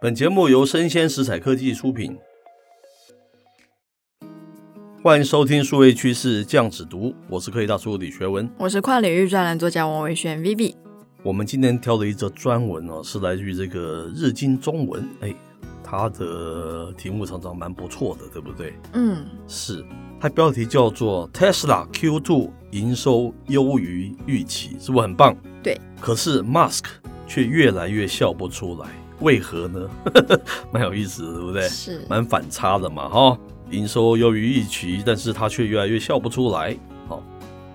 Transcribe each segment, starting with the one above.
本节目由生鲜食材科技出品，欢迎收听数位趋势酱子读，我是科技大叔李学文，我是跨领域专栏作家王维轩 Vivi。我们今天挑的一则专文哦，是来自于这个日经中文，哎，它的题目常常蛮不错的，对不对？嗯，是，它标题叫做 Tesla Q2 营收优于预期，是不是很棒？对。可是 Musk 却越来越笑不出来。为何呢？蛮有意思的，对不对？是，蛮反差的嘛，哈。营收优于预期，但是他却越来越笑不出来。好，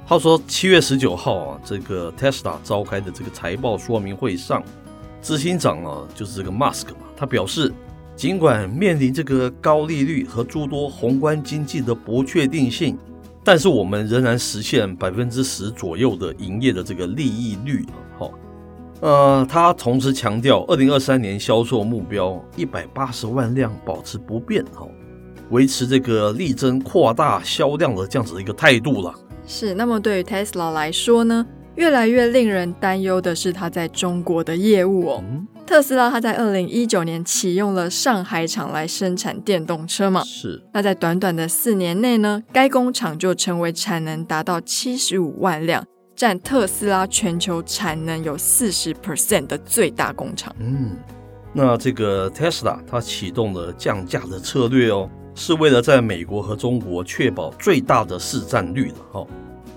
他说七月十九号啊，这个 Tesla 召开的这个财报说明会上，执行长啊，就是这个 Mask 嘛，他表示，尽管面临这个高利率和诸多宏观经济的不确定性，但是我们仍然实现百分之十左右的营业的这个利益率。好。呃，他同时强调，二零二三年销售目标一百八十万辆保持不变，哈，维持这个力争扩大销量的这样子的一个态度了。是。那么对于 Tesla 来说呢，越来越令人担忧的是它在中国的业务哦。嗯、特斯拉它在二零一九年启用了上海厂来生产电动车嘛？是。那在短短的四年内呢，该工厂就成为产能达到七十五万辆。占特斯拉全球产能有四十 percent 的最大工厂。嗯，那这个 Tesla 它启动了降价的策略哦，是为了在美国和中国确保最大的市占率的哈。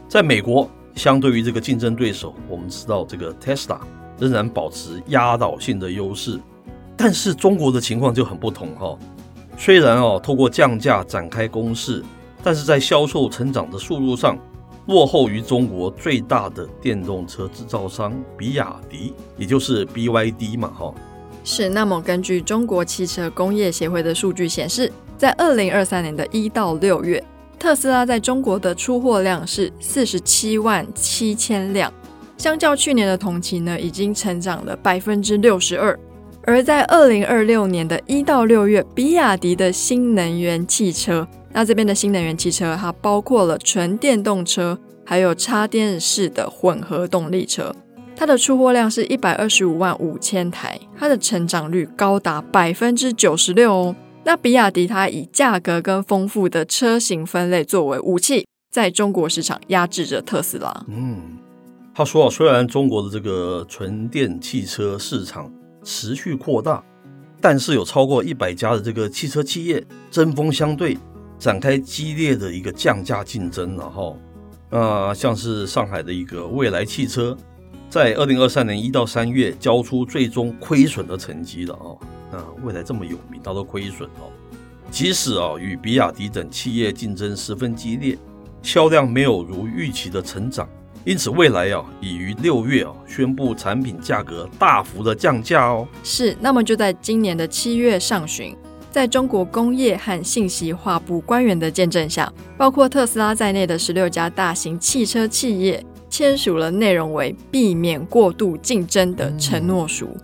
在美国，相对于这个竞争对手，我们知道这个 Tesla 仍然保持压倒性的优势。但是中国的情况就很不同哈。虽然哦，透过降价展开攻势，但是在销售成长的速度上，落后于中国最大的电动车制造商比亚迪，也就是 BYD 嘛，哈。是。那么根据中国汽车工业协会的数据显示，在二零二三年的一到六月，特斯拉在中国的出货量是四十七万七千辆，相较去年的同期呢，已经成长了百分之六十二。而在二零二六年的一到六月，比亚迪的新能源汽车。那这边的新能源汽车，它包括了纯电动车，还有插电式的混合动力车。它的出货量是一百二十五万五千台，它的成长率高达百分之九十六哦。那比亚迪它以价格跟丰富的车型分类作为武器，在中国市场压制着特斯拉。嗯，他说啊，虽然中国的这个纯电汽车市场持续扩大，但是有超过一百家的这个汽车企业针锋相对。展开激烈的一个降价竞争了哈，啊，像是上海的一个蔚来汽车，在二零二三年一到三月交出最终亏损的成绩了啊，那蔚来这么有名，它都亏损哦。即使啊与比亚迪等企业竞争十分激烈，销量没有如预期的成长，因此未来啊已于六月啊宣布产品价格大幅的降价哦。是，那么就在今年的七月上旬。在中国工业和信息化部官员的见证下，包括特斯拉在内的十六家大型汽车企业签署了内容为避免过度竞争的承诺书。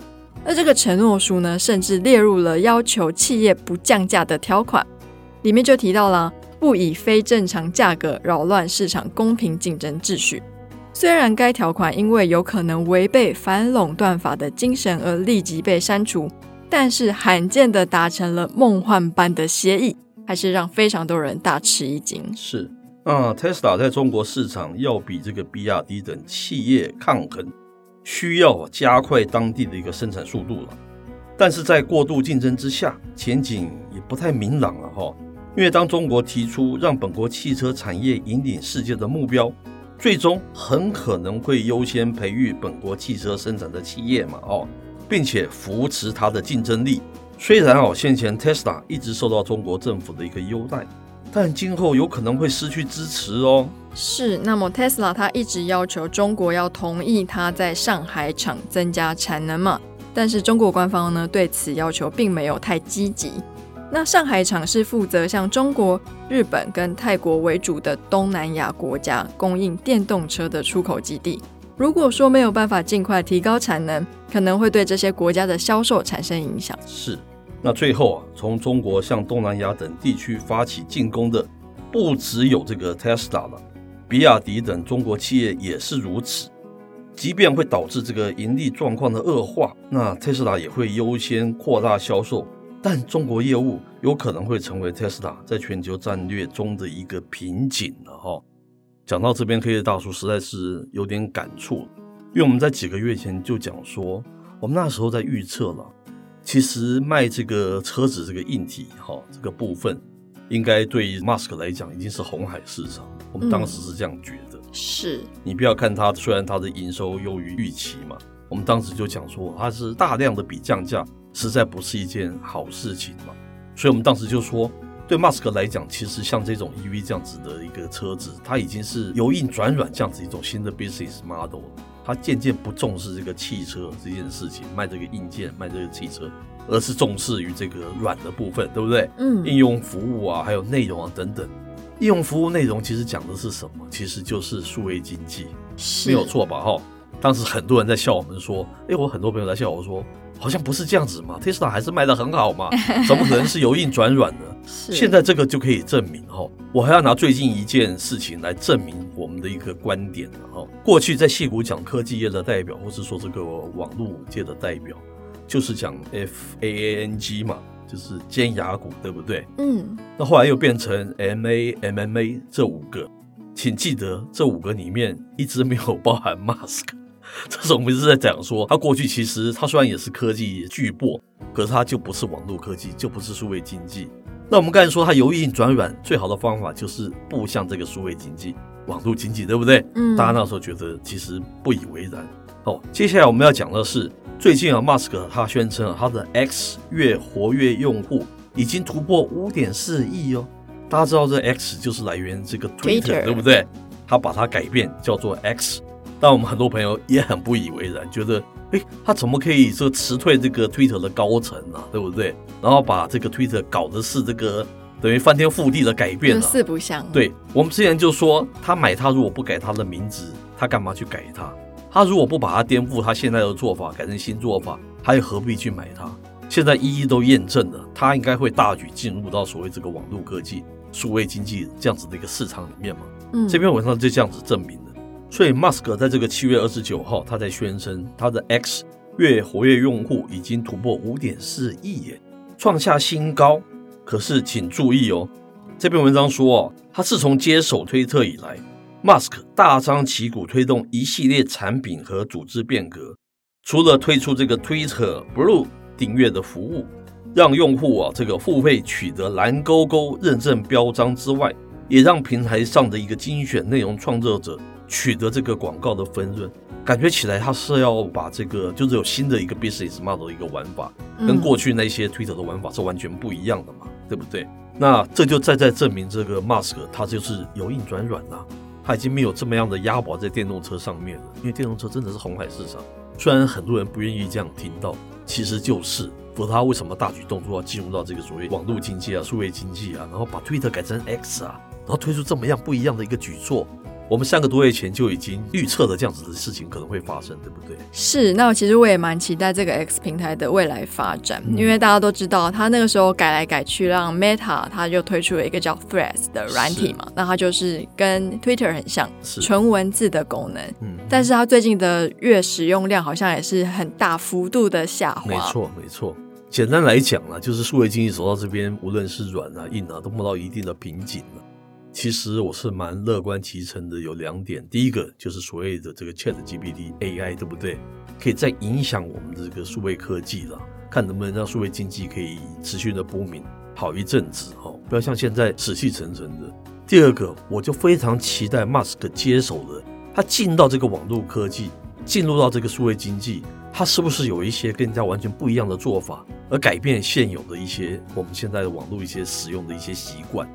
而这个承诺书呢，甚至列入了要求企业不降价的条款，里面就提到了不以非正常价格扰乱市场公平竞争秩序。虽然该条款因为有可能违背反垄断法的精神而立即被删除。但是罕见的达成了梦幻般的协议，还是让非常多人大吃一惊。是啊，Tesla 在中国市场要比这个比亚迪等企业抗衡，需要加快当地的一个生产速度了。但是在过度竞争之下，前景也不太明朗了哈。因为当中国提出让本国汽车产业引领世界的目标，最终很可能会优先培育本国汽车生产的企业嘛，哦。并且扶持它的竞争力。虽然哦，先前 Tesla 一直受到中国政府的一个优待，但今后有可能会失去支持哦。是，那么 Tesla 它一直要求中国要同意它在上海厂增加产能嘛？但是中国官方呢对此要求并没有太积极。那上海厂是负责向中国、日本跟泰国为主的东南亚国家供应电动车的出口基地。如果说没有办法尽快提高产能，可能会对这些国家的销售产生影响。是。那最后啊，从中国向东南亚等地区发起进攻的，不只有这个 Tesla 了，比亚迪等中国企业也是如此。即便会导致这个盈利状况的恶化，那 Tesla 也会优先扩大销售。但中国业务有可能会成为 Tesla 在全球战略中的一个瓶颈了哈。讲到这边，黑的大叔实在是有点感触，因为我们在几个月前就讲说，我们那时候在预测了。其实卖这个车子这个硬体哈，这个部分应该对于 Musk 来讲已经是红海市场。我们当时是这样觉得。嗯、是你不要看它，虽然它的营收优于预期嘛，我们当时就讲说它是大量的比降价，实在不是一件好事情嘛。所以我们当时就说，对 Musk 来讲，其实像这种 EV 这样子的一个车子，它已经是由硬转软这样子一种新的 business model。它渐渐不重视这个汽车这件事情，卖这个硬件，卖这个汽车，而是重视于这个软的部分，对不对？嗯，应用服务啊，还有内容啊等等。应用服务内容其实讲的是什么？其实就是数位经济，没有错吧？哈，当时很多人在笑我们说，哎，我很多朋友在笑我说，好像不是这样子嘛，Tesla 还是卖的很好嘛，怎么可能是由硬转软呢？现在这个就可以证明哈，我还要拿最近一件事情来证明我们的一个观点哈。过去在戏谷讲科技业的代表，或是说这个网络界的代表，就是讲 FAANG 嘛，就是尖牙股，对不对？嗯。那后来又变成 MA、MMA 这五个，请记得这五个里面一直没有包含 Musk。这是我们一直在讲说，它过去其实它虽然也是科技巨擘，可是它就不是网络科技，就不是数位经济。那我们刚才说，它由硬转软最好的方法就是步向这个数位经济、网络经济，对不对？嗯，大家那时候觉得其实不以为然。哦，接下来我们要讲的是，最近啊，Musk 他宣称啊，他的 X 月活跃用户已经突破五点四亿哦。大家知道这 X 就是来源这个 Twitter, Twitter，对不对？他把它改变叫做 X，但我们很多朋友也很不以为然，觉得。哎，他怎么可以说辞退这个 Twitter 的高层啊？对不对？然后把这个 Twitter 搞的是这个等于翻天覆地的改变了，四不像。对，我们之前就说，他买他如果不改他的名字，他干嘛去改他？他如果不把它颠覆他现在的做法改成新做法，他又何必去买它？现在一一都验证了，他应该会大举进入到所谓这个网络科技、数位经济这样子的一个市场里面嘛。嗯，这篇文章就这样子证明。所以，Musk 在这个七月二十九号，他在宣称他的 X 月活跃用户已经突破五点四亿耶，创下新高。可是，请注意哦，这篇文章说哦，他自从接手推特以来，Musk 大张旗鼓推动一系列产品和组织变革，除了推出这个 Twitter Blue 订阅的服务，让用户啊这个付费取得蓝勾勾认证标章之外，也让平台上的一个精选内容创作者。取得这个广告的分润，感觉起来他是要把这个就是有新的一个 business model 的一个玩法，跟过去那些 Twitter 的玩法是完全不一样的嘛，对不对？那这就再再证明这个 Musk 他就是由硬转软了，他已经没有这么样的押宝在电动车上面了，因为电动车真的是红海市场，虽然很多人不愿意这样听到，其实就是，否则他为什么大举动作要进入到这个所谓网络经济啊、数位经济啊，然后把 Twitter 改成 X 啊，然后推出这么样不一样的一个举措？我们三个多月前就已经预测了这样子的事情可能会发生，对不对？是，那我其实我也蛮期待这个 X 平台的未来发展，嗯、因为大家都知道，它那个时候改来改去，让 Meta 它就推出了一个叫 Threads 的软体嘛，那它就是跟 Twitter 很像，纯文字的功能。嗯，但是它最近的月使用量好像也是很大幅度的下滑。没错，没错。简单来讲呢，就是数位经济走到这边，无论是软啊、硬啊，都碰到一定的瓶颈了。其实我是蛮乐观其成的，有两点。第一个就是所谓的这个 ChatGPT AI，对不对？可以再影响我们的这个数位科技了，看能不能让数位经济可以持续的波明好一阵子哈，不要像现在死气沉沉的。第二个，我就非常期待 Musk 接手的，他进到这个网络科技，进入到这个数位经济，他是不是有一些跟人家完全不一样的做法，而改变现有的一些我们现在的网络一些使用的一些习惯？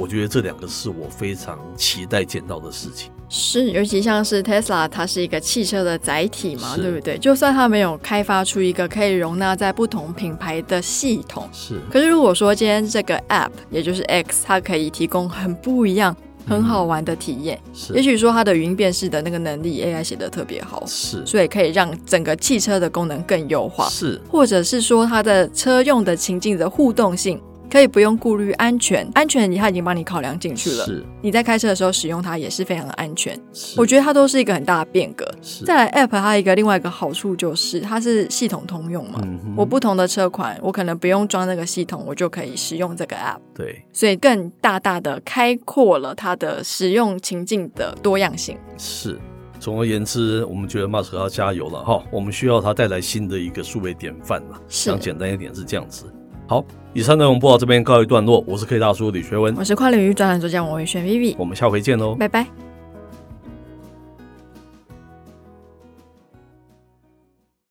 我觉得这两个是我非常期待见到的事情。是，尤其像是 Tesla，它是一个汽车的载体嘛，是对不对？就算它没有开发出一个可以容纳在不同品牌的系统，是。可是如果说今天这个 App，也就是 X，它可以提供很不一样、很好玩的体验，是。也许说它的语音辨识的那个能力，AI 写的特别好，是。所以可以让整个汽车的功能更优化，是。或者是说它的车用的情境的互动性。可以不用顾虑安全，安全它已经帮你考量进去了。是，你在开车的时候使用它也是非常的安全。是，我觉得它都是一个很大的变革。是，再来 App 它一个另外一个好处就是它是系统通用嘛。嗯，我不同的车款，我可能不用装那个系统，我就可以使用这个 App。对，所以更大大的开阔了它的使用情境的多样性。是，总而言之，我们觉得马斯克要加油了哈，我们需要它带来新的一个数位典范了。讲简单一点是这样子。好，以上内容播到这边告一段落。我是 K 大叔李学文，我是跨领域专栏作家王维轩 Vivi，我们下回见喽，拜拜。